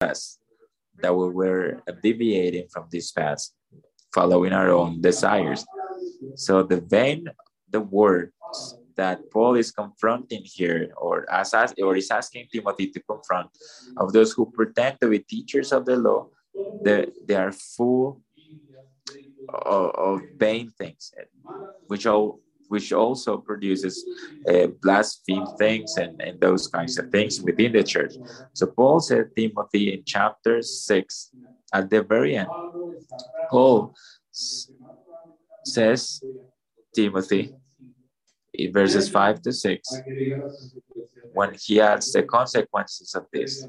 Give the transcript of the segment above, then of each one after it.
us that we were deviating from this path, following our own desires. So the vain, the words that Paul is confronting here, or as or is asking Timothy to confront, of those who pretend to be teachers of the law, they, they are full of, of vain things, which all which also produces uh, blaspheme things and, and those kinds of things within the church. So Paul said Timothy in chapter 6 at the very end. Paul says Timothy in verses 5 to 6 when he adds the consequences of this.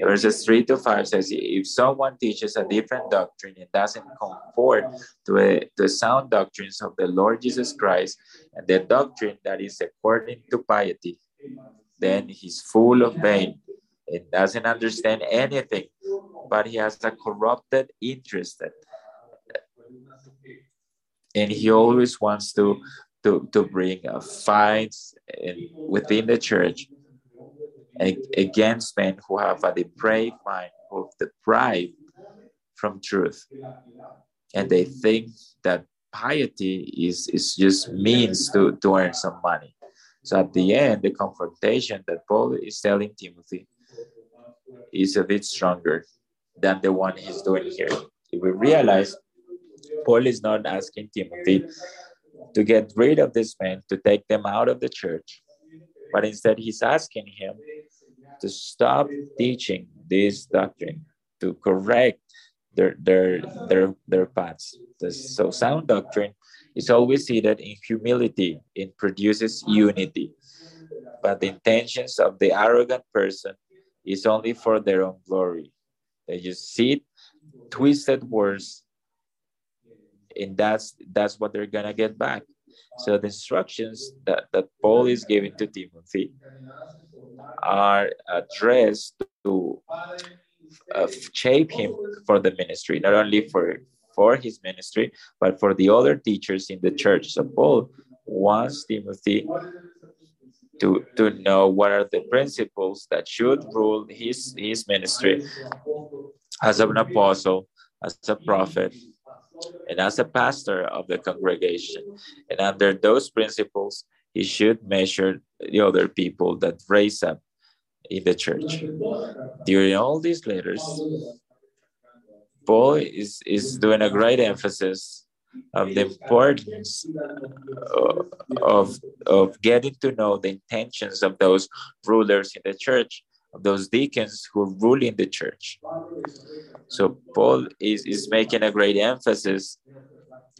Verses 3 to 5 says, If someone teaches a different doctrine and doesn't conform to, to sound doctrines of the Lord Jesus Christ and the doctrine that is according to piety, then he's full of vain and doesn't understand anything, but he has a corrupted interest. And he always wants to, to, to bring fights within the church against men who have a depraved mind, who are deprived from truth. And they think that piety is, is just means to, to earn some money. So at the end, the confrontation that Paul is telling Timothy is a bit stronger than the one he's doing here. If we realize Paul is not asking Timothy to get rid of this man, to take them out of the church, but instead he's asking him to stop teaching this doctrine, to correct their their their their paths. So sound doctrine is always seated in humility. It produces unity. But the intentions of the arrogant person is only for their own glory. They just see twisted words, and that's that's what they're gonna get back. So the instructions that, that Paul is giving to Timothy are addressed to uh, shape him for the ministry, not only for for his ministry, but for the other teachers in the church. So Paul wants Timothy to, to know what are the principles that should rule his, his ministry as an apostle, as a prophet, and as a pastor of the congregation. And under those principles, he should measure the other people that raise up in the church. During all these letters, Paul is, is doing a great emphasis of the importance of, of getting to know the intentions of those rulers in the church, of those deacons who rule in the church. So Paul is, is making a great emphasis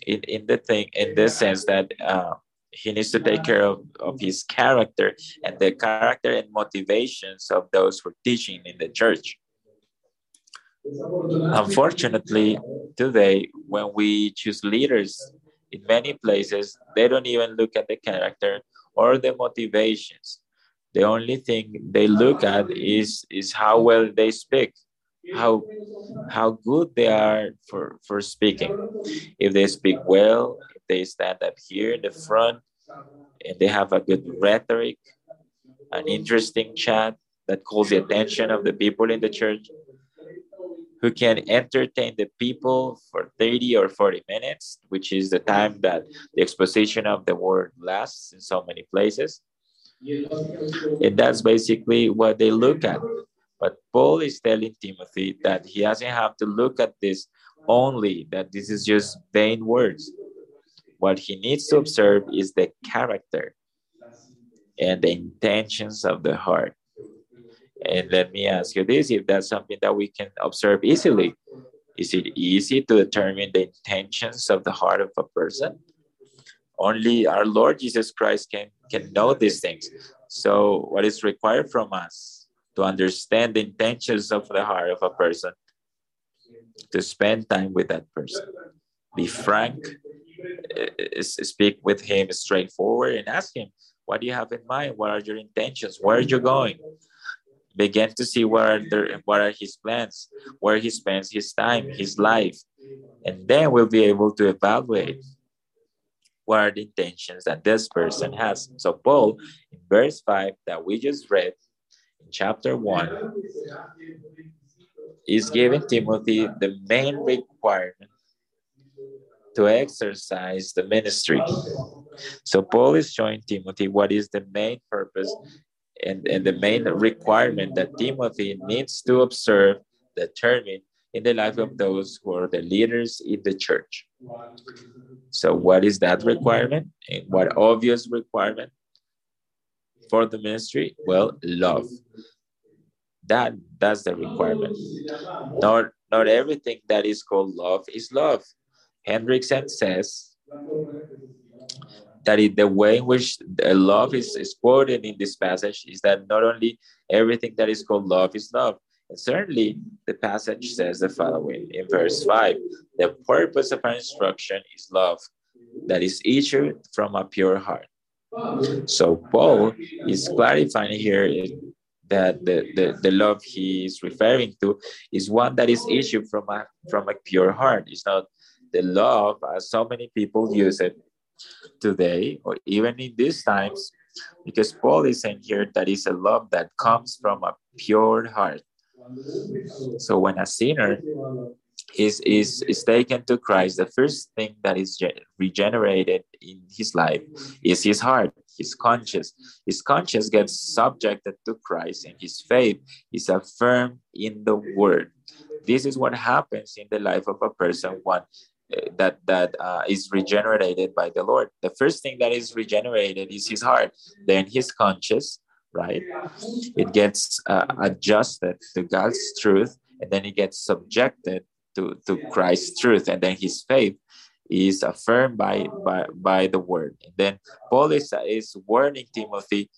in, in the thing in the sense that uh, he needs to take ah. care of, of his character and the character and motivations of those who are teaching in the church. Unfortunately, today, when we choose leaders in many places, they don't even look at the character or the motivations. The only thing they look at is, is how well they speak, how, how good they are for, for speaking. If they speak well, they stand up here in the front and they have a good rhetoric, an interesting chat that calls the attention of the people in the church, who can entertain the people for 30 or 40 minutes, which is the time that the exposition of the word lasts in so many places. And that's basically what they look at. But Paul is telling Timothy that he doesn't have to look at this only, that this is just vain words. What he needs to observe is the character and the intentions of the heart. And let me ask you this if that's something that we can observe easily. Is it easy to determine the intentions of the heart of a person? Only our Lord Jesus Christ can, can know these things. So, what is required from us to understand the intentions of the heart of a person? To spend time with that person, be frank, Uh, speak with him straightforward, and ask him, What do you have in mind? What are your intentions? Where are you going? begin to see what are the, what are his plans, where he spends his time, his life, and then we'll be able to evaluate what are the intentions that this person has. So Paul, in verse five that we just read, in chapter one, is giving Timothy the main requirement to exercise the ministry. So Paul is showing Timothy what is the main purpose and, and the main requirement that Timothy needs to observe, determine in the life of those who are the leaders in the church. So, what is that requirement? And what obvious requirement for the ministry? Well, love. That that's the requirement. Not not everything that is called love is love. Hendriksen says that the way in which love is, is quoted in this passage is that not only everything that is called love is love, and certainly the passage says the following in verse 5 the purpose of our instruction is love that is issued from a pure heart. So Paul is clarifying here that the, the, the love he is referring to is one that is issued from a from a pure heart. It's not the love as so many people use it today or even in these times because paul is saying here that is a love that comes from a pure heart so when a sinner is, is, is taken to Christ, the first thing that is regenerated in his life is his heart, his conscience. His conscience gets subjected to Christ, and his faith is affirmed in the word. This is what happens in the life of a person one that that uh, is regenerated by the Lord. The first thing that is regenerated is his heart, then his conscience, right? It gets uh, adjusted to God's truth, and then it gets subjected to, to Christ's truth, and then his faith is affirmed by by, by the word. And then Paul is, is warning Timothy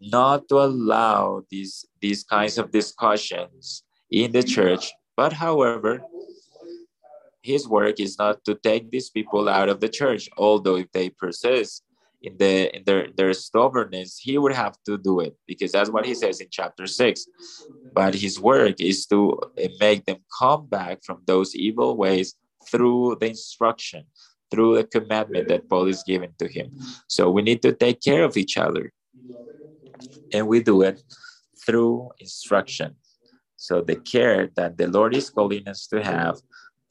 not to allow these these kinds of discussions in the church, but however, his work is not to take these people out of the church, although if they persist in the in their, their stubbornness, he would have to do it because that's what he says in chapter six. But his work is to eh, make them come back from those evil ways through the instruction, through the commandment that Paul is giving to him. So we need to take care of each other. And we do it through instruction. So the care that the Lord is calling us to have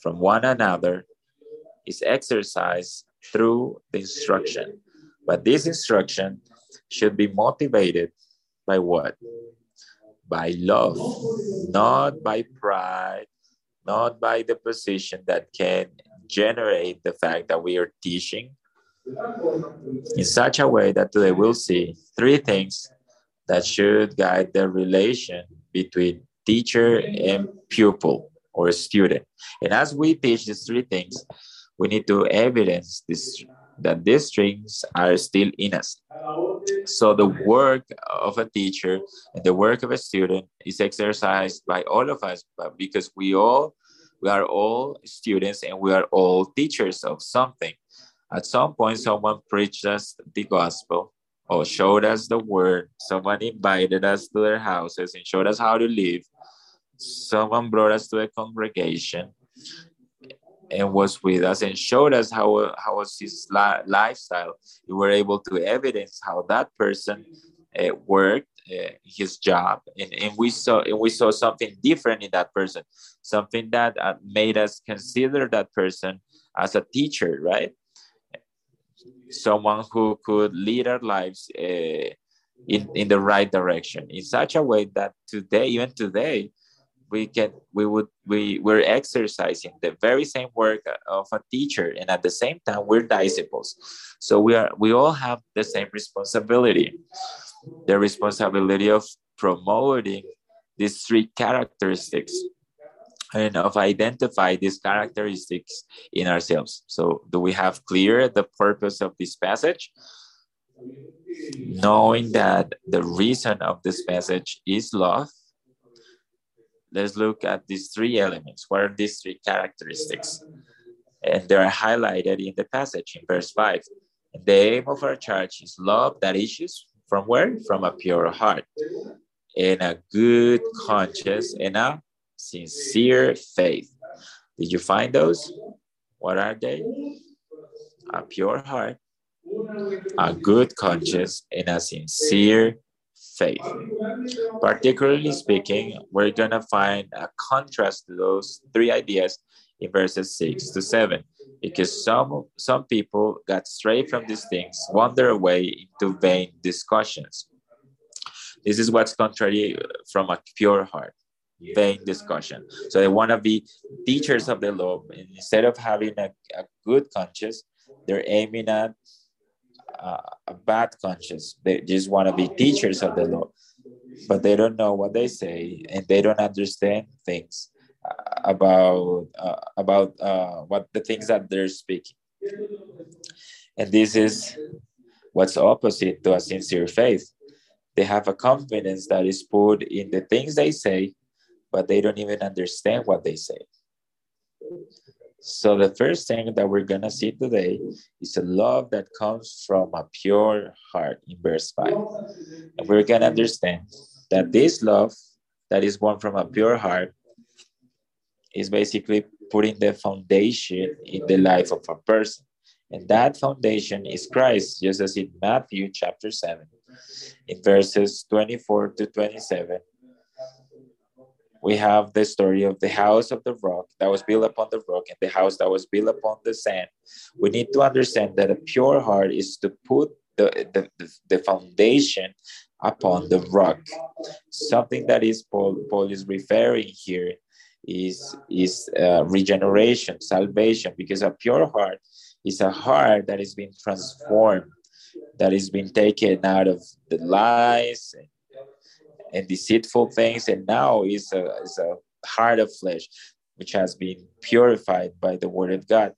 from one another is exercised through the instruction. But this instruction should be motivated by what? By love, not by pride, not by the position that can generate the fact that we are teaching in such a way that today we'll see three things that should guide the relation between teacher and pupil or a student. And as we teach these three things, we need to evidence this that these things are still in us. So the work of a teacher and the work of a student is exercised by all of us, but because we all we are all students and we are all teachers of something. At some point, someone preached us the gospel or showed us the word. Someone invited us to their houses and showed us how to live someone brought us to a congregation and was with us and showed us how, how was his li- lifestyle. We were able to evidence how that person uh, worked uh, his job, and, and we saw and we saw something different in that person, something that uh, made us consider that person as a teacher, right? Someone who could lead our lives uh, in in the right direction in such a way that today, even today, we can we would we we're exercising the very same work of a teacher and at the same time we're disciples. So we are we all have the same responsibility. The responsibility of promoting these three characteristics and of identify these characteristics in ourselves. So do we have clear the purpose of this passage? Knowing that the reason of this passage is love let's look at these three elements. What are these three characteristics? And they're highlighted in the passage in verse 5. And the aim of our church is love that issues from where? From a pure heart, and a good conscience, and a sincere faith. Did you find those? What are they? A pure heart, a good conscience, and a sincere faith. Particularly speaking, we're going to find a contrast to those three ideas in verses 6 to 7 because some some people got straight from these things wander away into vain discussions this is what's contrary from a pure heart vain discussion so they want to be teachers of the law instead of having a, a good conscience they're aiming at uh, a bad conscience. They just want to be teachers of the law but they don't know what they say and they don't understand things about uh, about uh, what the things that they're speaking. And this is what's opposite to a sincere faith. They have a confidence that is put in the things they say but they don't even understand what they say so the first thing that we're to see today is a love that comes from a pure heart in verse 5 and we're to understand that this love that is born from a pure heart is basically putting the foundation in the life of a person. And that foundation is Christ, just as in Matthew chapter 7, in verses 24 to 27. We have the story of the house of the rock that was built upon the rock and the house that was built upon the sand. We need to understand that a pure heart is to put the, the, the, foundation upon the rock. Something that is Paul, Paul is referring here is is uh, regeneration, salvation, because a pure heart is a heart that is being transformed, that is being taken out of the lies and, and deceitful things, and now is a is a heart of flesh, which has been purified by the word of God,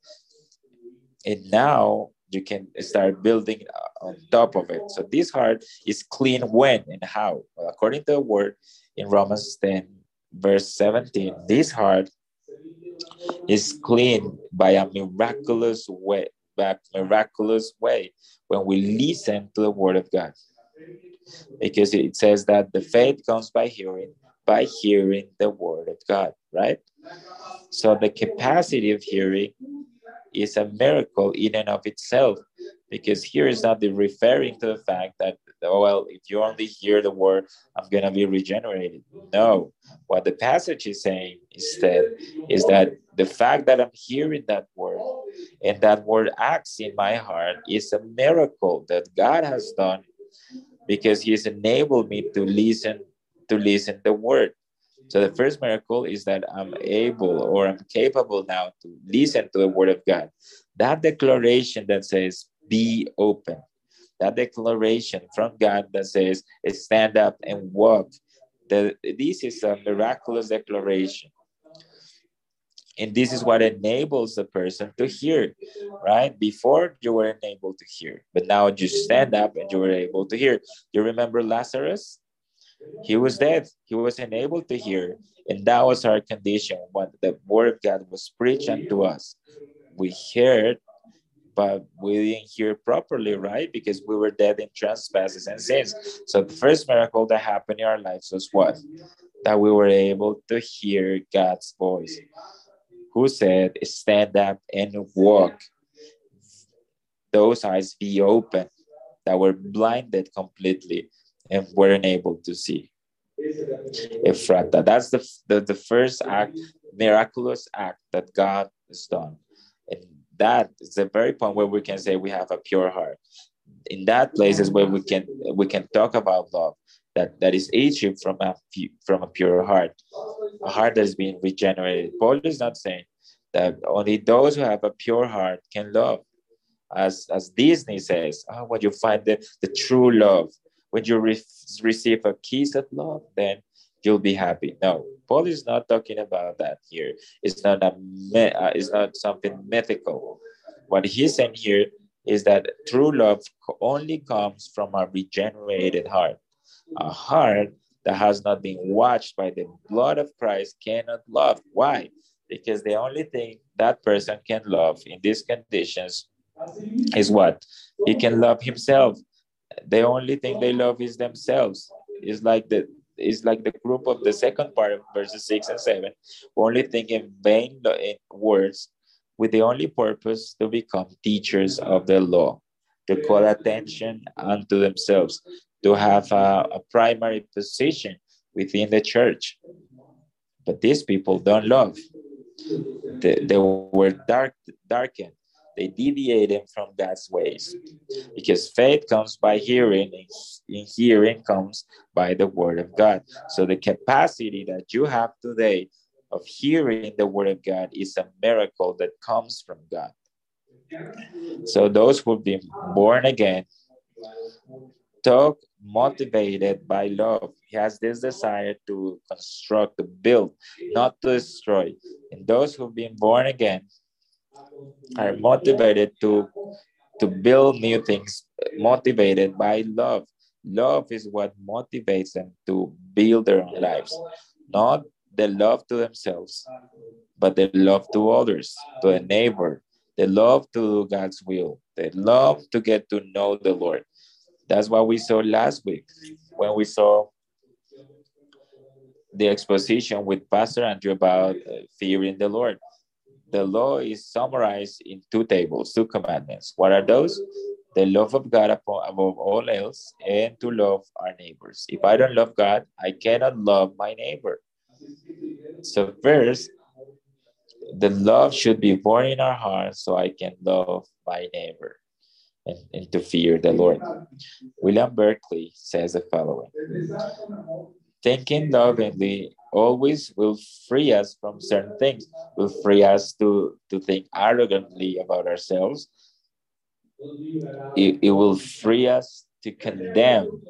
and now you can start building on top of it. So this heart is clean when and how, well, according to the word in Romans 10 verse 17 this heart is clean by a miraculous way by miraculous way when we listen to the word of god because it says that the faith comes by hearing by hearing the word of god right? So the capacity of hearing is a miracle in and of itself because here is not the referring to the fact that well if you only hear the word i'm going to be regenerated. No. What the passage is saying instead is that the fact that i'm hearing that word and that word acts in my heart is a miracle that god has done because he's enabled me to listen to listen the word so the first miracle is that I'm able or I'm capable now to listen to the word of God. That declaration that says, be open. That declaration from God that says, stand up and walk. The, this is a miraculous declaration. And this is what enables the person to hear, right? Before you were unable to hear, but now you stand up and you were able to hear. You remember Lazarus? He was dead. He was unable to hear. And that was our condition when the word of God was preached unto us. We heard, but we didn't hear properly, right? Because we were dead in trespasses and sins. So the first miracle that happened in our lives was what? That we were able to hear God's voice, who said, Stand up and walk. Those eyes be open that were blinded completely and weren't able to see. Ephphatha. That's the, the, the first act, miraculous act that God has done. And that is the very point where we can say we have a pure heart. In that place is where we can we can talk about love that, that is issued from a from a pure heart, a heart that is being regenerated. Paul is not saying that only those who have a pure heart can love. As as Disney says, oh, when you find the, the true love, when you re- receive a kiss of love, then you'll be happy. No, Paul is not talking about that here. It's not a me- uh, it's not something mythical. What he's saying here is that true love only comes from a regenerated heart. A heart that has not been washed by the blood of Christ cannot love. Why? Because the only thing that person can love in these conditions is what? He can love himself the only thing they love is themselves. It's like the it's like the group of the second part of verses six and seven, only think in vain in words, with the only purpose to become teachers of the law, to call attention unto themselves, to have a, a primary position within the church. But these people don't love. They, they were dark, darkened. They deviated from God's ways. Because faith comes by hearing, and hearing comes by the word of God. So the capacity that you have today of hearing the word of God is a miracle that comes from God. So those who've been born again talk motivated by love. He has this desire to construct, to build, not to destroy. And those who've been born again are motivated to, to build new things, motivated by love. Love is what motivates them to build their own lives, not the love to themselves, but the love to others, to a neighbor, the love to do God's will, the love to get to know the Lord. That's what we saw last week when we saw the exposition with Pastor Andrew about uh, fearing the Lord. The law is summarized in two tables, two commandments. What are those? The love of God above all else and to love our neighbors. If I don't love God, I cannot love my neighbor. So, first, the love should be born in our hearts so I can love my neighbor and, and to fear the Lord. William Barclay says the following Thinking lovingly always will free us from certain things, will free us to, to think arrogantly about ourselves. It, it will free us to condemn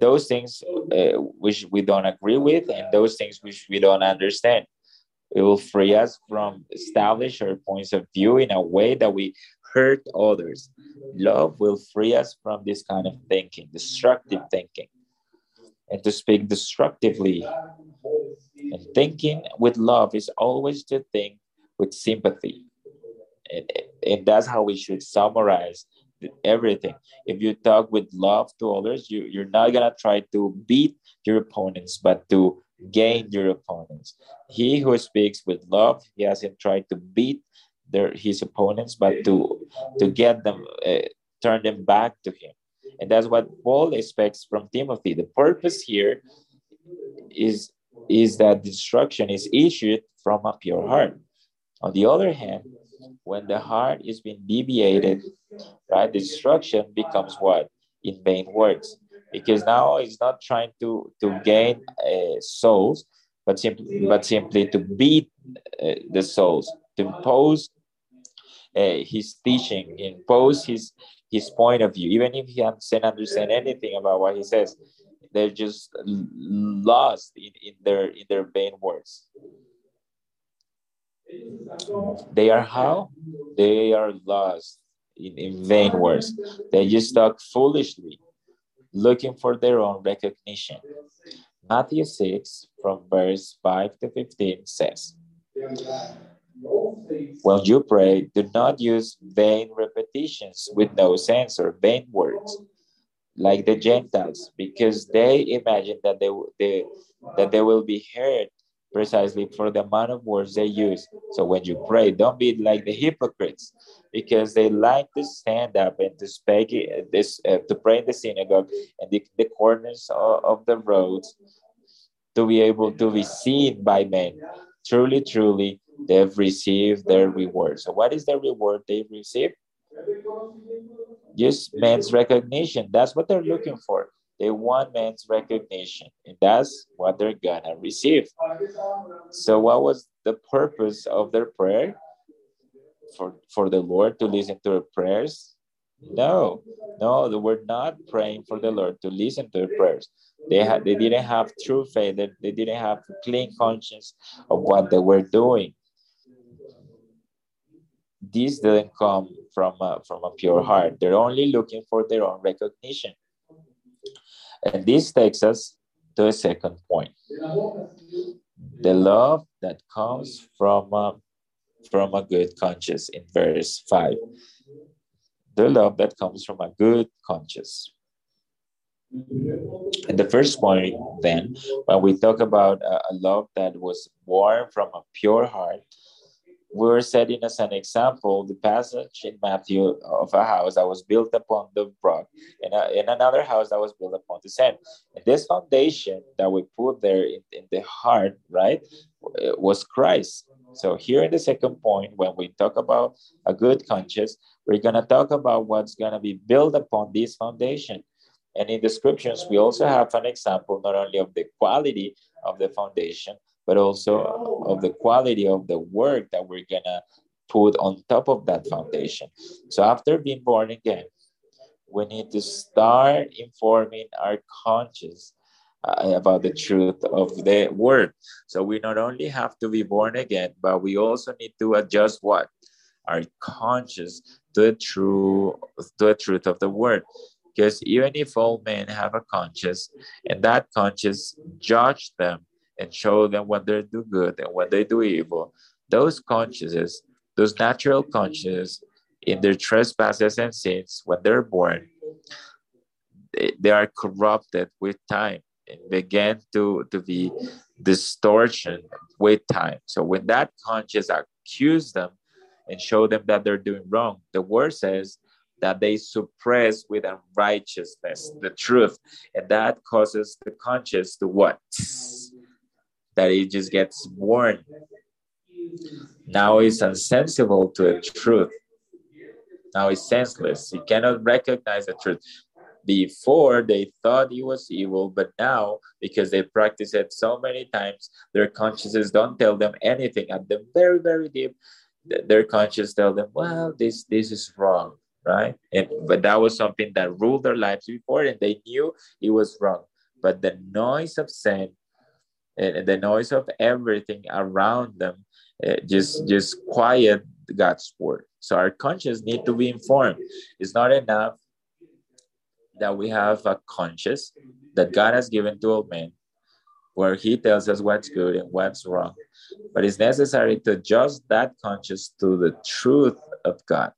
those things uh, which we don't agree with and those things which we don't understand. It will free us from establish our points of view in a way that we hurt others. Love will free us from this kind of thinking, destructive thinking, and to speak destructively. And thinking with love is always to think with sympathy. And, and that's how we should summarize everything. If you talk with love to others, you, you're not going to try to beat your opponents, but to gain your opponents. He who speaks with love, he hasn't tried to beat their his opponents, but to to get them uh, turn them back to him. And that's what Paul expects from Timothy. The purpose here is is that destruction is issued from a pure heart. On the other hand, when the heart is being deviated, right, destruction becomes what? In vain words. Because now he's not trying to, to gain uh, souls, but simply, but simply to beat uh, the souls, to impose uh, his teaching, impose his his point of view, even if he doesn't understand anything about what he says, they're just lost in, in their in their vain words. They are how? They are lost in, in vain words. They just talk foolishly, looking for their own recognition. Matthew 6, from verse 5 to 15, says, When you pray, do not use vain repetitions with no sense or vain words, like the Gentiles, because they imagine that they, they, that they will be heard precisely for the amount of words they use. So when you pray, don't be like the hypocrites, because they like to stand up and to speak this uh, to pray in the synagogue and the, the corners of, of the roads to be able to be seen by men. Truly, truly, they've received their reward. So what is the reward they've received? Just men's recognition. That's what they're looking for. They want men's recognition, and that's what they're gonna receive. So, what was the purpose of their prayer? For, for the Lord to listen to their prayers? No, no, they were not praying for the Lord to listen to their prayers. They had they didn't have true faith, they, they didn't have a clean conscience of what they were doing. This didn't come from a, from a pure heart. They're only looking for their own recognition. And this takes us to a second point. The love that comes from a, from a good conscience in verse 5. The love that comes from a good conscience. And the first point, then, when we talk about a, a love that was born from a pure heart, were setting as an example the passage in Matthew of a house that was built upon the rock and, uh, in another house that was built upon the sand. And this foundation that we put there in, in the heart, right, was Christ. So here in the second point, when we talk about a good conscience, we're going to talk about what's going to be built upon this foundation. And in the scriptures, we also have an example not only of the quality of the foundation, but also of the quality of the work that we're gonna put on top of that foundation. So after being born again, we need to start informing our conscience uh, about the truth of the word. So we not only have to be born again, but we also need to adjust what our conscience to the true to the truth of the word. Because even if all men have a conscience, and that conscience judge them and show them when they do good and when they do evil, those consciences, those natural consciences in their trespasses and sins, when they're born, they, they are corrupted with time and begin to, to be distortion with time. So when that conscience accuse them and show them that they're doing wrong, the word says that they suppress with unrighteousness the truth. And that causes the conscience to what? That it just gets worn. Now it's insensible to the truth. Now it's senseless. He cannot recognize the truth. Before they thought he was evil, but now because they practice it so many times, their consciences don't tell them anything. At the very, very deep, their conscience tell them, "Well, this this is wrong." right? And but that was something that ruled their lives before, and they knew it was wrong. But the noise of sin the noise of everything around them uh, just just quiet God's word. So our conscience need to be informed. It's not enough that we have a conscience that God has given to all men, where He tells us what's good and what's wrong. But it's necessary to adjust that conscience to the truth of God,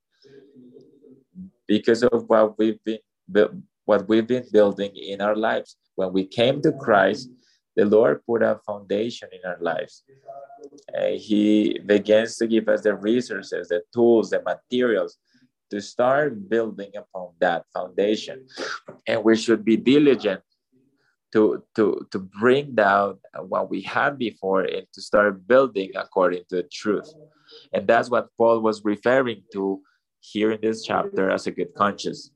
because of what we've been what we've been building in our lives. When we came to Christ, the Lord put a foundation in our lives. Uh, he begins to give us the resources, the tools, the materials to start building upon that foundation. And we should be diligent to, to, to bring down what we had before and to start building according to the truth. And that's what Paul was referring to here in this chapter as a good conscience.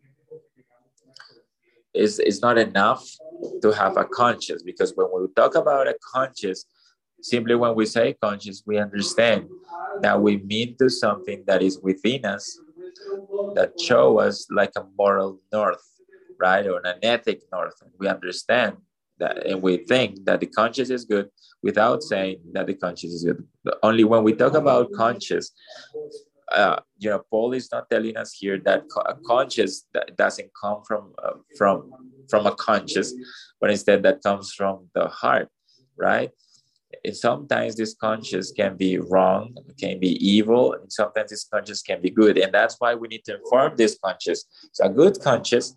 It's, it's not enough to have a conscience because when we talk about a conscience, simply when we say conscience, we understand that we mean to something that is within us that show us like a moral north, right? Or an ethic north. and We understand that and we think that the conscience is good without saying that the conscience is good. Only when we talk about conscience, uh, you know, Paul is not telling us here that a conscience that doesn't come from uh, from from a conscious, but instead that comes from the heart, right? And sometimes this conscious can be wrong, can be evil, and sometimes this conscious can be good, and that's why we need to inform this conscious. So a good conscious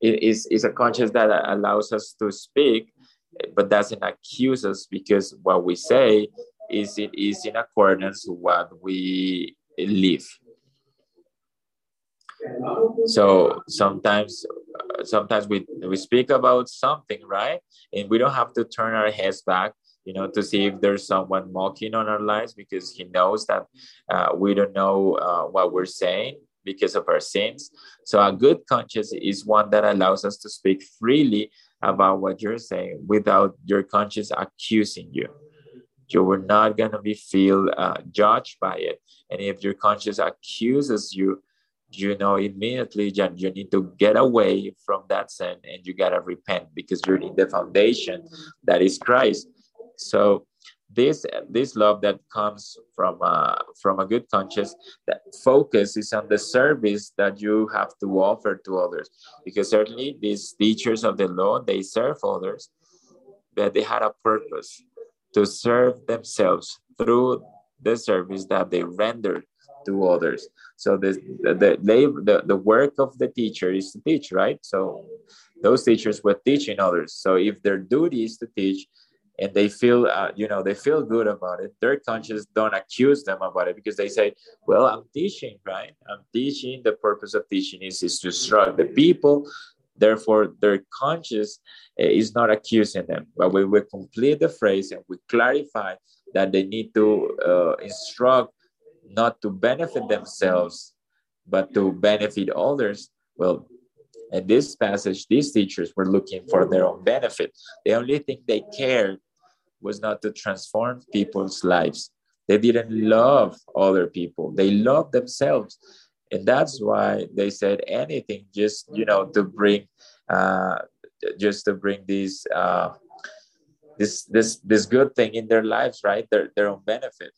is is a conscious that allows us to speak, but doesn't accuse us because what we say is it is in accordance with what we live. So sometimes, sometimes we we speak about something, right? And we don't have to turn our heads back, you know, to see if there's someone mocking on our lives because he knows that uh, we don't know uh, what we're saying because of our sins. So a good conscience is one that allows us to speak freely about what you're saying without your conscience accusing you you were not going to be feel uh, judged by it. And if your conscience accuses you you know immediately you need to get away from that sin and you got to repent because you're in the foundation that is christ. So this this love that comes from uh, from a good conscience that focus is on the service that you have to offer to others. Because certainly these teachers of the law they serve others but they had a purpose to serve themselves through the service that they render to others. So the the the, the, work of the teacher is to teach, right? So those teachers were teaching others. So if their duty is to teach, and they feel uh, you know they feel good about it their conscience don't accuse them about it because they say well i'm teaching right i'm teaching the purpose of teaching is, is to instruct the people therefore their conscience eh, is not accusing them but we complete the phrase and we clarify that they need to uh, instruct not to benefit themselves but to benefit others well in this passage, these teachers were looking for their own benefit. The only thing they cared was not to transform people's lives. They didn't love other people. They loved themselves. And that's why they said anything just, you know, to bring, uh, just to bring these, uh, this, this, this good thing in their lives, right? Their, their own benefit.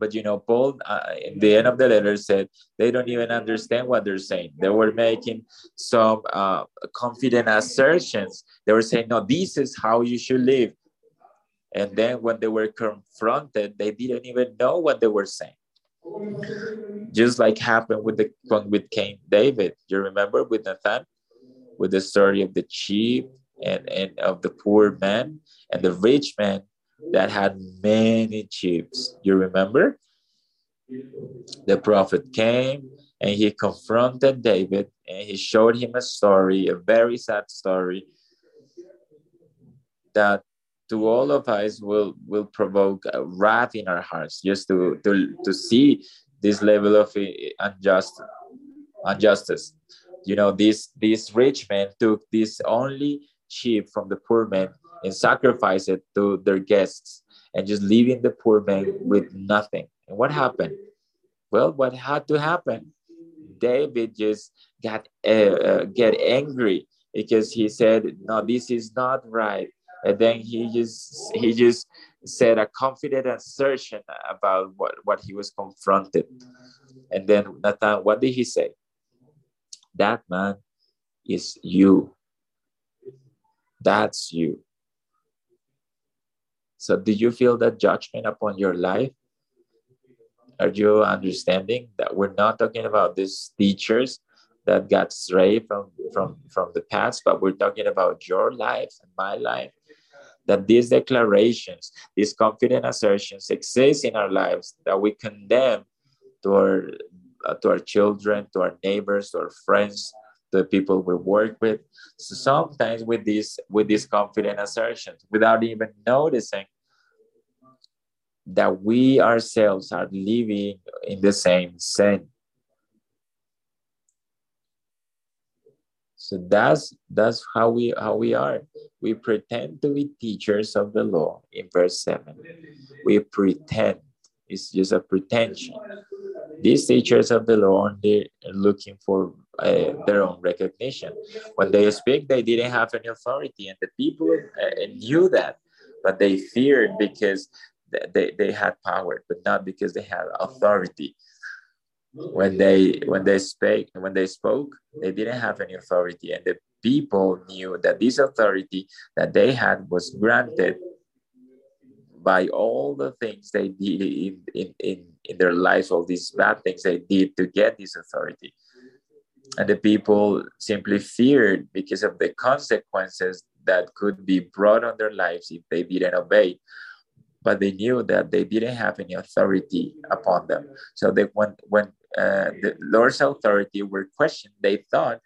But you know, Paul, uh, in the end of the letter, said they don't even understand what they're saying. They were making some uh, confident assertions. They were saying, "No, this is how you should live." And then when they were confronted, they didn't even know what they were saying. Just like happened with the with King David. You remember with Nathan, with the story of the sheep and, and of the poor man and the rich man that had many sheep. You remember? The prophet came and he confronted David and he showed him a story, a very sad story that to all of us will will provoke wrath in our hearts just to to, to see this level of unjust injustice. You know this this rich man took this only sheep from the poor man and sacrificed it to their guests and just leaving the poor man with nothing. And what happened? Well what had to happen? David just got uh, uh, get angry because he said no this is not right and then he just he just said a confident assertion about what, what he was confronted. And then Nathan, what did he say? That man is you. That's you. So do you feel that judgment upon your life? Are you understanding that we're not talking about these teachers that got strayed from, from, from the past, but we're talking about your life and my life that these declarations, these confident assertions exist in our lives, that we condemn to our, uh, to our children, to our neighbors, to our friends, to the people we work with. So sometimes with these with these confident assertions, without even noticing that we ourselves are living in the same sin. So that's that's how we how we are. We pretend to be teachers of the law in verse 7. We pretend. It's just a pretension. These teachers of the law only looking for uh, their own recognition. When they speak, they didn't have any authority, and the people uh, knew that, but they feared because they, they had power, but not because they had authority when they when they spoke when they spoke they didn't have any authority. And the people knew that this authority that they had was granted by all the things they did in, in, in, in their lives all these bad things they did to get this authority. And the people simply feared because of the consequences that could be brought on their lives if they didn't obey. But they knew that they didn't have any authority upon them. So they when when uh, the Lord's authority were questioned, they thought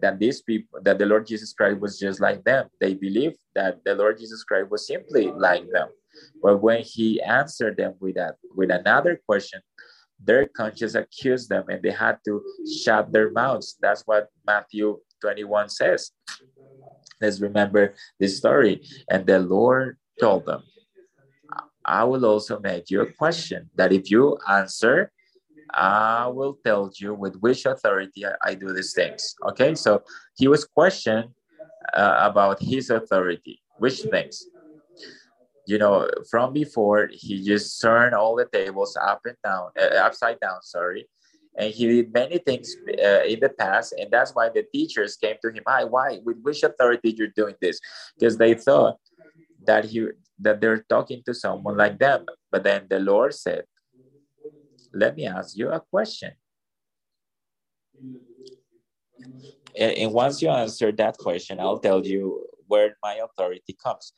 that these people, that the Lord Jesus Christ was just like them. They believed that the Lord Jesus Christ was simply like them. But when he answered them with that with another question, their conscience accused them and they had to shut their mouths. That's what Matthew 21 says. Let's remember this story. And the Lord told them, I will also make you a question that if you answer, I will tell you with which authority I, I do these things. Okay, so he was questioned uh, about his authority. Which things? You know, from before, he just turned all the tables up and down, uh, upside down, sorry. And he did many things uh, in the past, and that's why the teachers came to him. Hi, why? With which authority you're doing this? Because they thought that he that they're talking to someone like them. But then the Lord said, let me ask you a question. And, and once you answer that question, I'll tell you where my authority comes.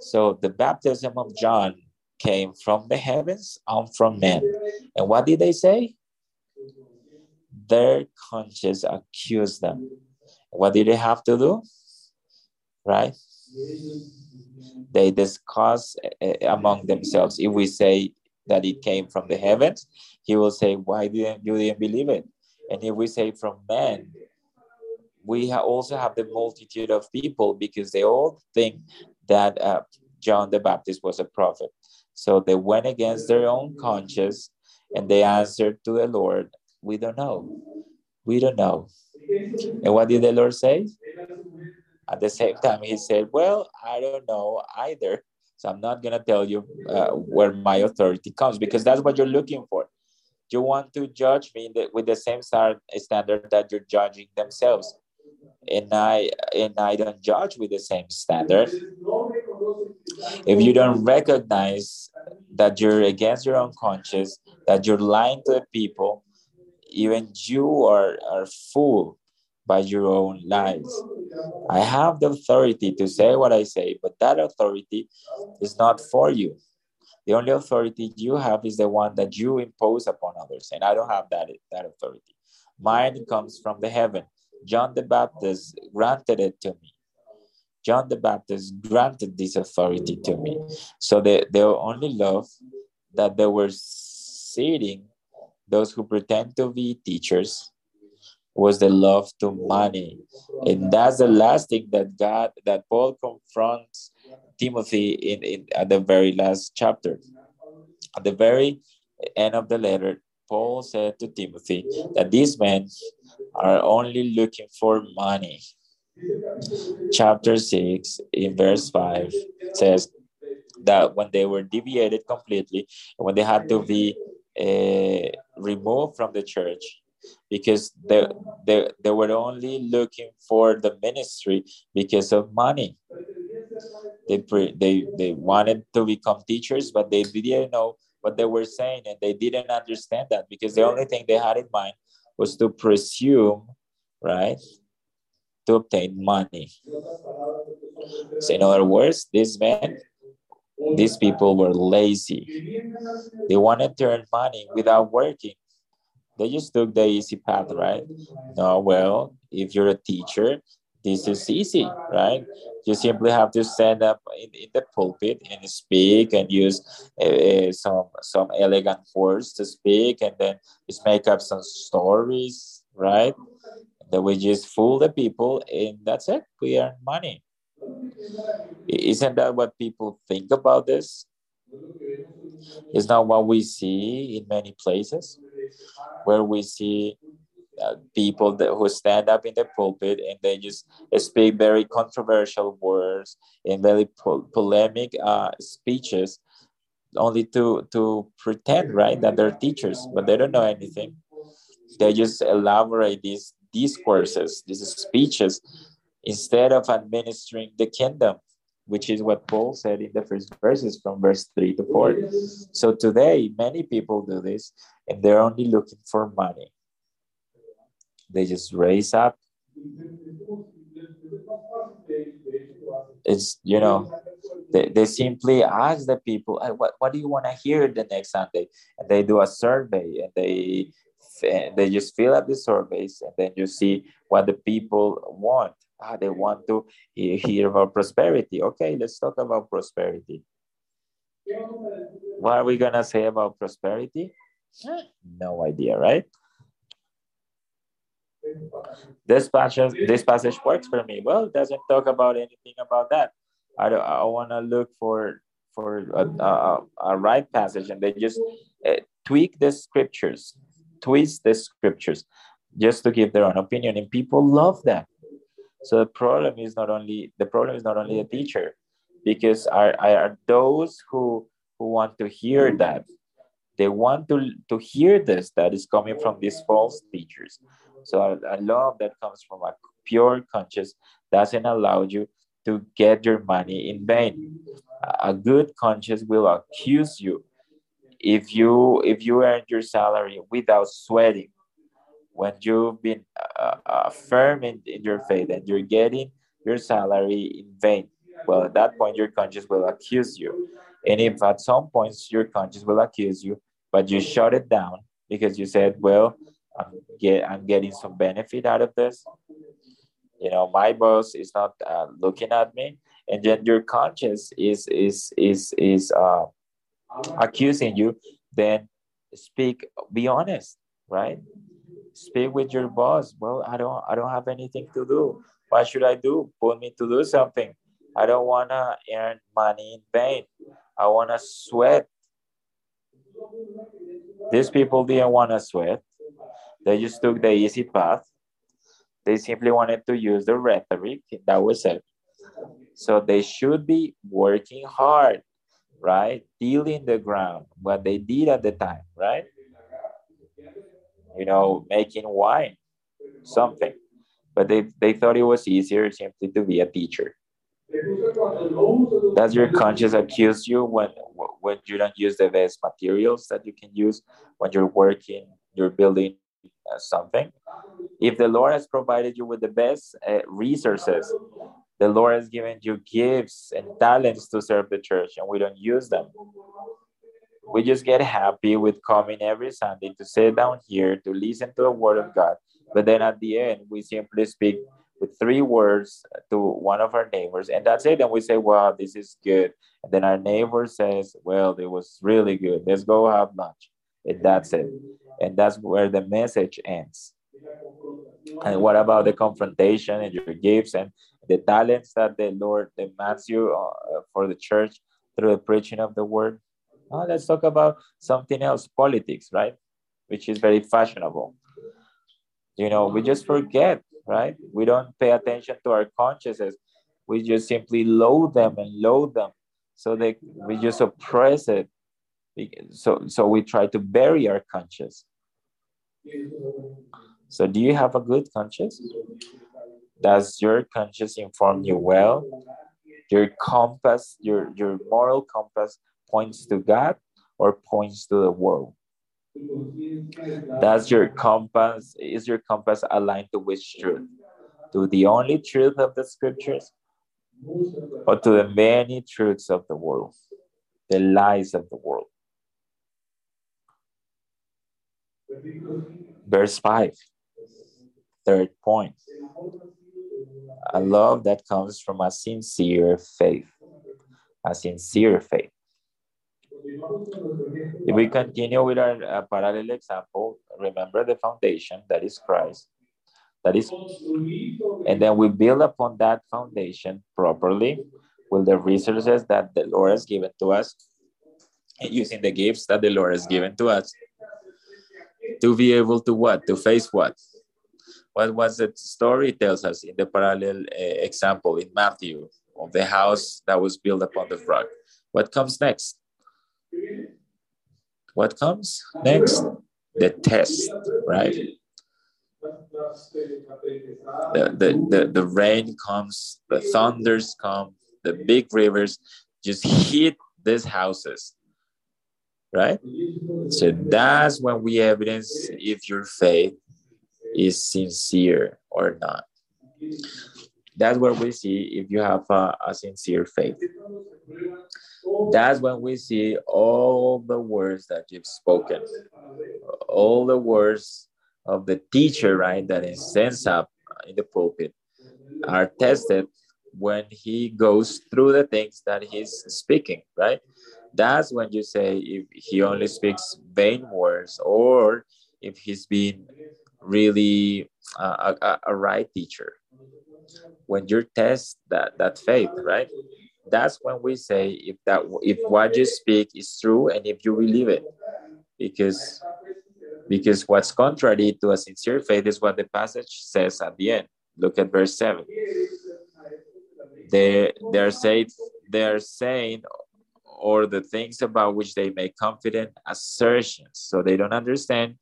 So the baptism of John came from the heavens and from men. And what did they say? Their conscience accused them. What did they have to do? Right? They discuss eh, eh, among themselves. If we say that it came from the heavens, he will say, Why didn't you didn't believe it? And if we say from men, we ha- also have the multitude of people because they all think that uh, John the Baptist was a prophet. So they went against their own conscience and they answered to the Lord, We don't know. We don't know. And what did the Lord say? At the same time, he said, Well, I don't know either. So I'm not going to tell you uh, where my authority comes because that's what you're looking for. You want to judge me with the same standard that you're judging themselves and I and I don't judge with the same standard. If you don't recognize that you're against your own conscience, that you're lying to the people, even you are, are fooled by your own lies. I have the authority to say what I say, but that authority is not for you. The only authority you have is the one that you impose upon others, and I don't have that, that authority. Mine comes from the heaven. John the Baptist granted it to me. John the Baptist granted this authority to me. So the, the only love that they were seeing, those who pretend to be teachers, was the love to money. And that's the last thing that God, that Paul confronts Timothy in, in at the very last chapter. At the very end of the letter, Paul said to Timothy that these men are only looking for money. Chapter 6, in verse 5, says that when they were deviated completely, when they had to be uh, removed from the church, because they, they, they were only looking for the ministry because of money. They, pre, they, they wanted to become teachers, but they didn't know what they were saying and they didn't understand that because the only thing they had in mind was to presume, right, to obtain money. So, in other words, these men, these people were lazy. They wanted to earn money without working. They just took the easy path, right? No, well, if you're a teacher, this is easy, right? You simply have to stand up in, in the pulpit and speak and use uh, some some elegant words to speak and then just make up some stories, right? That we just fool the people and that's it. We earn money. Isn't that what people think about this? Is not what we see in many places where we see uh, people that, who stand up in the pulpit and they just speak very controversial words and very po- polemic uh, speeches only to to pretend right that they're teachers but they don't know anything. They just elaborate these discourses these speeches instead of administering the kingdom which is what paul said in the first verses from verse 3 to 4 so today many people do this and they're only looking for money they just raise up. It's, you know, they, they simply ask the people, hey, what, what do you want to hear the next Sunday? And they do a survey and they they just fill up the surveys and then you see what the people want. Ah, they want to hear about prosperity. Okay, let's talk about prosperity. What are we gonna say about prosperity? No idea, right? This passage, this passage works for me. Well, it doesn't talk about anything about that. I, don't. I want to look for for a, a, a, right passage, and they just uh, tweak the scriptures, twist the scriptures, just to give their own opinion, and people love that. So the problem is not only the problem is not only the teacher, because are are those who who want to hear that they want to to hear this that is coming from these false teachers so a, a love that comes from a pure conscience doesn't allow you to get your money in vain. A good conscience will accuse you if you if you earn your salary without sweating when you've been uh, uh, firm in, in your faith and you're getting your salary in vain. Well, at that point, your conscience will accuse you. And if at some points your conscience will accuse you, but you shut it down because you said, well, I'm, get, I'm getting some benefit out of this. You know, my boss is not uh, looking at me, and then your conscience is is is is uh, accusing you. Then speak. Be honest, right? Speak with your boss. Well, I don't I don't have anything to do. What should I do? Put me to do something. I don't wanna earn money in vain. I wanna sweat. These people didn't wanna sweat. They just took the easy path. They simply wanted to use the rhetoric. That was it. So they should be working hard, right? Tilling the ground, what they did at the time, right? You know, making wine, something. But they, they thought it was easier simply to be a teacher. Does your conscience accuse you when when you don't use the best materials that you can use when you're working, you're building uh, something. If the Lord has provided you with the best uh, resources, the Lord has given you gifts and talents to serve the church, and we don't use them. We just get happy with coming every Sunday to sit down here to listen to the Word of God. But then at the end, we simply speak with three words to one of our neighbors, and that's it. And we say, Wow, this is good. And then our neighbor says, Well, it was really good. Let's go have lunch. And that's it. And that's where the message ends. And what about the confrontation and your gifts and the talents that the Lord demands you uh, for the church through the preaching of the word? Uh, let's talk about something else politics, right? Which is very fashionable. You know, we just forget, right? We don't pay attention to our consciences. We just simply load them and load them so that we just oppress it so so we try to bury our conscience so do you have a good conscience does your conscience inform you well your compass your your moral compass points to god or points to the world does your compass is your compass aligned to which truth to the only truth of the scriptures or to the many truths of the world the lies of the world Verse 5, third point. A love that comes from a sincere faith. A sincere faith. If we continue with our uh, parallel example, remember the foundation that is Christ. That is, and then we build upon that foundation properly with the resources that the Lord has given to us, using the gifts that the Lord has given to us to be able to what? To face what? What was the story tells us in the parallel uh, example in Matthew of the house that was built upon the rock. What comes next? What comes next? The test, right? The, the, the, the rain comes, the thunders come, the big rivers just hit these houses right? So that's when we evidence if your faith is sincere or not. That's where we see if you have a, a sincere faith. That's when we see all the words that you've spoken, all the words of the teacher, right, that is sent up in the pulpit are tested when he goes through the things that he's speaking, right? That's when you say if he only speaks vain words or if he's been really uh, a, a, right teacher. When you test that, that faith, right? That's when we say if that if what you speak is true and if you believe it. Because because what's contrary to a sincere faith is what the passage says at the end. Look at verse 7. They they're saying they're saying or the things about which they make confident assertions. So they don't understand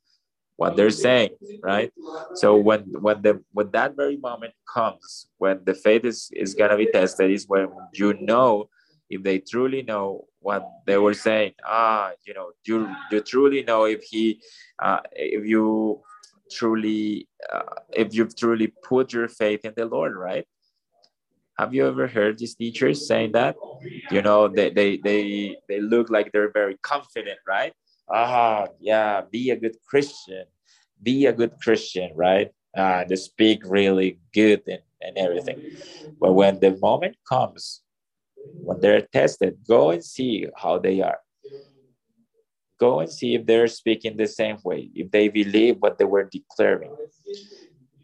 what they're saying, right? So when when the when that very moment comes, when the faith is, is gonna be tested, is when you know if they truly know what they were saying. Ah, you know, you you truly know if he, uh, if you truly, uh, if you've truly put your faith in the Lord, right? Have you ever heard these teachers saying that? You know, they they they, they look like they're very confident, right? Ah, yeah, be a good Christian. Be a good Christian, right? Uh, speak really good and, and everything. But when the moment comes, when they're tested, go and see how they are. Go and see if they're speaking the same way, if they believe what they were declaring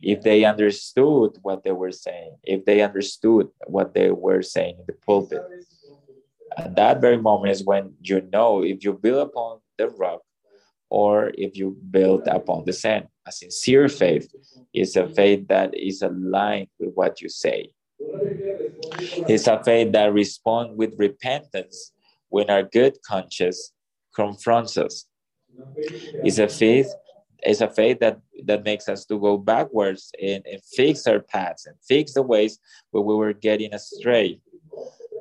if they understood what they were saying, if they understood what they were saying in the pulpit. At that very moment is when you know if you build upon the rock or if you build upon the sand. A sincere faith is a faith that is aligned with what you say. It's a faith that responds with repentance when our good conscience confronts us. It's a faith it's a faith that that makes us to go backwards and, and fix our paths and fix the ways where we were getting astray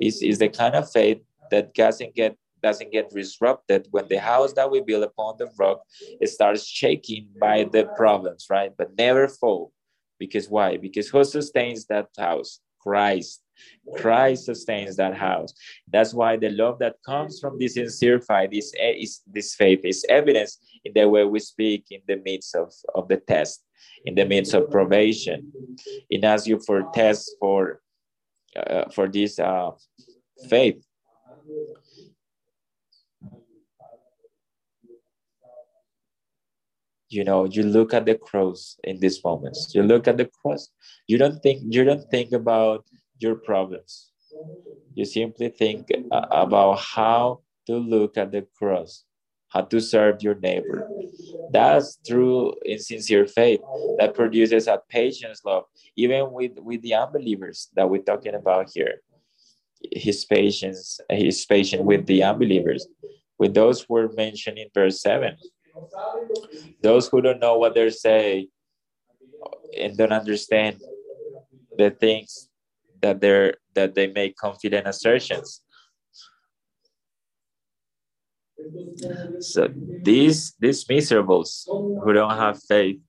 is is the kind of faith that doesn't get doesn't get disrupted when the house that we build upon the rock it starts shaking by the problems right but never fall because why because who sustains that house christ Christ sustains that house. That's why the love that comes from this sincere fight, this, is, this faith, is evidence in the way we speak in the midst of, of the test, in the midst of probation. It asks you for tests for uh, for this uh, faith. You know, you look at the cross in these moments. You look at the cross. You don't think. You don't think about your problems. You simply think uh, about how to look at the cross, how to serve your neighbor. That's true in sincere faith that produces a patience love, even with, with the unbelievers that we're talking about here. His patience, his patience with the unbelievers, with those who are mentioned in verse 7. Those who don't know what they're saying and don't understand the things that they're that they make confident assertions. So these these miserables who don't have faith,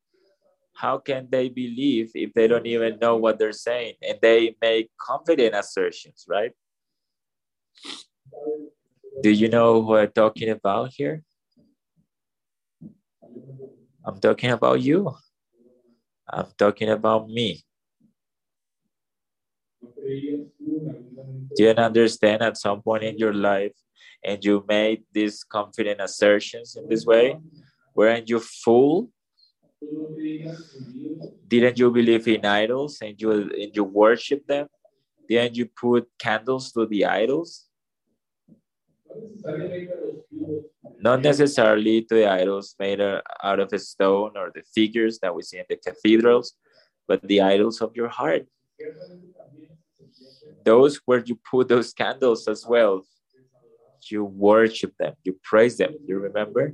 how can they believe if they don't even know what they're saying and they make confident assertions, right? Do you know who I'm talking about here? I'm talking about you. I'm talking about me. Do you understand at some point in your life and you made these confident assertions in this way? Weren't you fool? Didn't you believe in idols and you and you worship them? Didn't you put candles to the idols? Not necessarily to the idols made out of stone or the figures that we see in the cathedrals, but the idols of your heart those where you put those candles as well. You worship them, you praise them. You remember?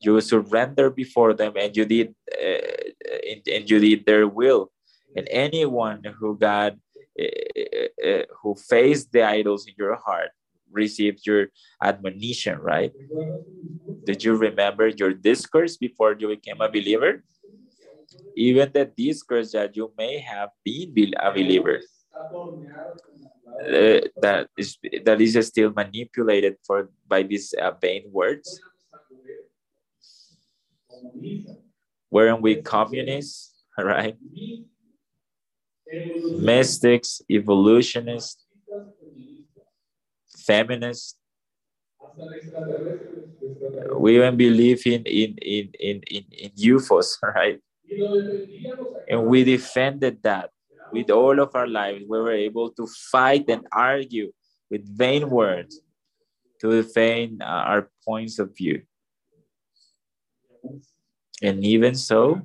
You surrender before them, and you did, uh, and, and, you did their will. And anyone who got, uh, uh, who faced the idols in your heart, received your admonition, right? Did you remember your discourse before you became a believer? Even the discourse that you may have been a believer uh, that is that is still manipulated for by these uh, vain words. Weren't we communists, right? Mystics, evolutionists, feminists. We even believe in in in in in, in UFOs, right? And we defended that with all of our lives, we were able to fight and argue with vain words to defend uh, our points of view. And even so,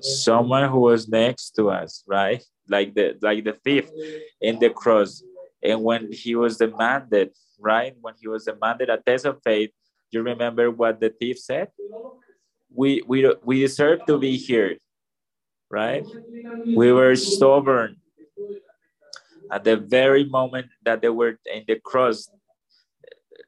someone who was next to us, right? Like the like the thief in the cross. And when he was demanded, right? When he was demanded a test of faith, you remember what the thief said? We we we deserve to be here right? We were stubborn. At the very moment that they were in the cross,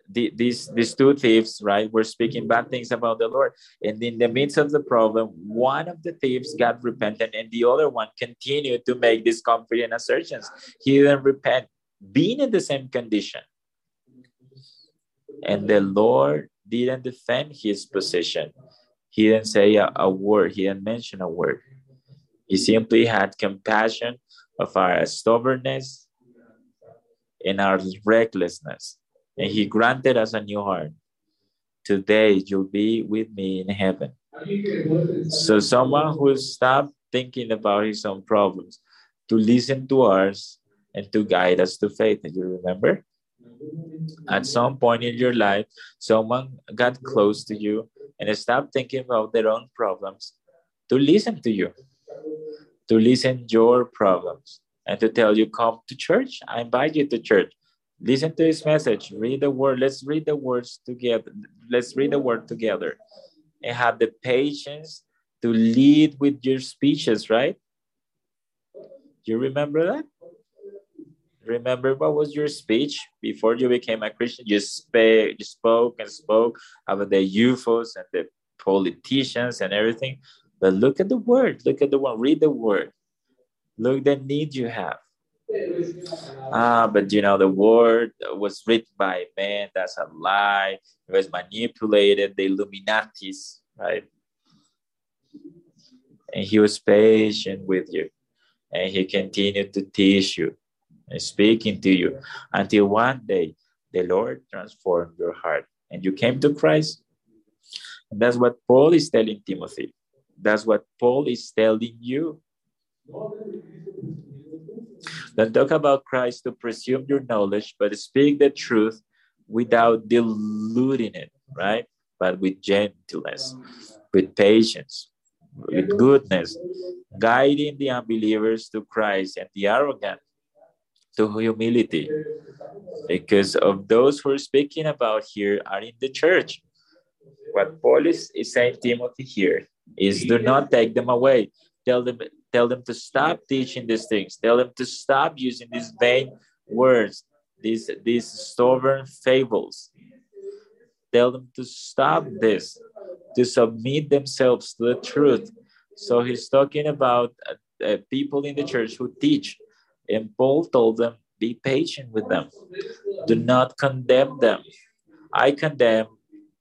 the, these these two thieves, right, were speaking bad things about the Lord. And in the midst of the problem, one of the thieves got repentant, and the other one continued to make these confident assertions. He didn't repent, being in the same condition. And the Lord didn't defend his position. He didn't say a, a word, he didn't mention a word. He simply had compassion of our stubbornness and our recklessness and he granted us a new heart. Today you'll be with me in heaven. So someone who stopped thinking about his own problems to listen to ours and to guide us to faith. And you remember? At some point in your life, someone got close to you and stopped thinking about their own problems to listen to you, to listen your problems, and to tell you, come to church. I invite you to church. Listen to his message. Read the word. Let's read the words together. Let's read the word together and have the patience to lead with your speeches, right? You remember that? Remember what was your speech before you became a Christian? You, spoke, you spoke and spoke about the UFOs and the politicians and everything. But look at the word. Look at the one. Read the word. Look the need you have. Ah, but you know, the word was written by man. That's a lie. It was manipulated. The Illuminatis, right? And he was patient with you. And he continued to teach you speaking to you until one day the Lord transformed your heart and you came to Christ. And that's what Paul is telling Timothy. That's what Paul is telling you. Don't talk about Christ to presume your knowledge, but speak the truth without diluting it, right? But with gentleness, with patience, with goodness, guiding the unbelievers to Christ and the arrogant to humility. Because of those who are speaking about here are in the church. What Paul is, is saying Timothy here is do not take them away. Tell them Tell them to stop teaching these things. Tell them to stop using these vain words, these, these stubborn fables. Tell them to stop this, to submit themselves to the truth. So he's talking about uh, uh, people in the church who teach. And Paul told them, be patient with them. Do not condemn them. I condemn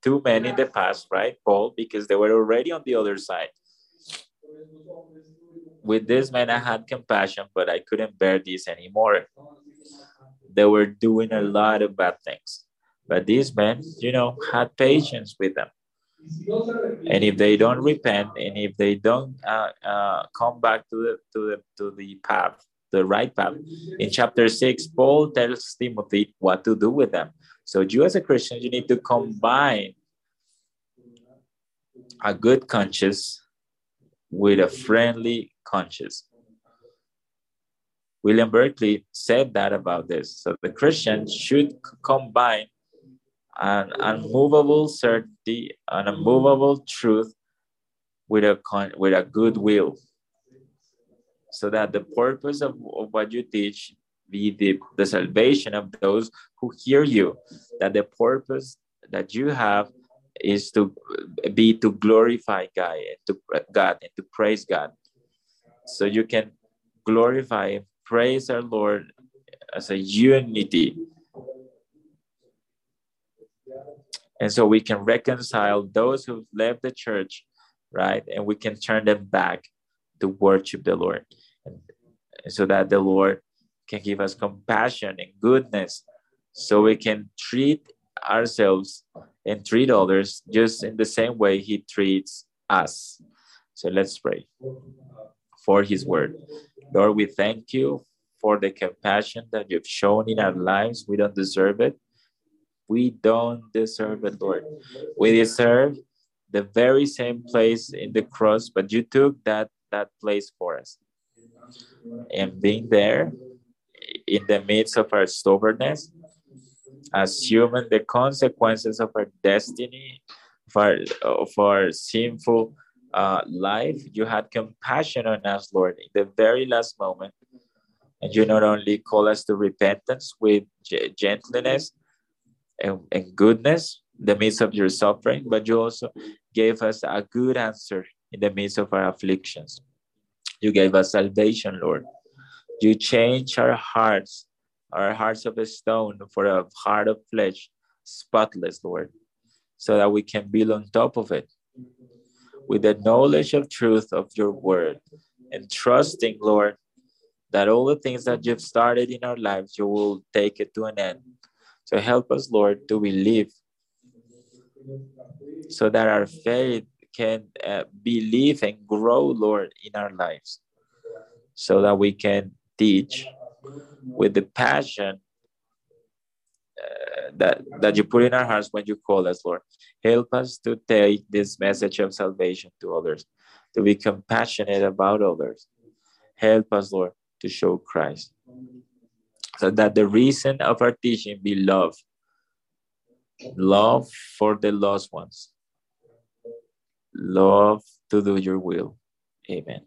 too many in the past, right, Paul, because they were already on the other side with this man, I had compassion, but I couldn't bear this anymore. They were doing a lot of bad things. But these men, you know, had patience with them. And if they don't repent, and if they don't uh, uh, come back to the to the to the path, the right path, in chapter six, Paul tells Timothy what to do with them. So you, as a Christian, you need to combine a good conscience with a friendly conscience. William Barclay said that about this. So the Christian should combine an unmovable certainty, an unmovable truth with a con- with a good will, so that the purpose of, of what you teach be the, the salvation of those who hear you. That the purpose that you have is to be to glorify God and to God and to praise God so you can glorify, praise our Lord as a unity. And so we can reconcile those who've left the church, right? And we can turn them back to worship the Lord. So that the Lord can give us compassion and goodness so we can treat ourselves and treat others just in the same way he treats us. So let's pray for his word. Lord, we thank you for the compassion that you've shown in our lives. We don't deserve it. We don't deserve it, Lord. We deserve the very same place in the cross, but you took that that place for us. And being there in the midst of our stubbornness, assuming the consequences of our destiny, of our, of our sinful uh, life, you had compassion on us, Lord, in the very last moment. And you not only call us to repentance with gentleness, and, and goodness in the midst of your suffering, but you also gave us a good answer in the midst of our afflictions. You gave us salvation, Lord. You changed our hearts, our hearts of stone for a heart of flesh, spotless, Lord, so that we can build on top of it with the knowledge of truth of your word and trusting, Lord, that all the things that you've started in our lives, you will take it to an end. So help us, Lord, to believe so that our faith can uh, believe and grow, Lord, in our lives, so that we can teach with the passion uh, that, that you put in our hearts when you call us, Lord. Help us to take this message of salvation to others, to be compassionate about others. Help us, Lord, to show Christ. So that the reason of our teaching be love. Love for the lost ones. Love to do your will. Amen.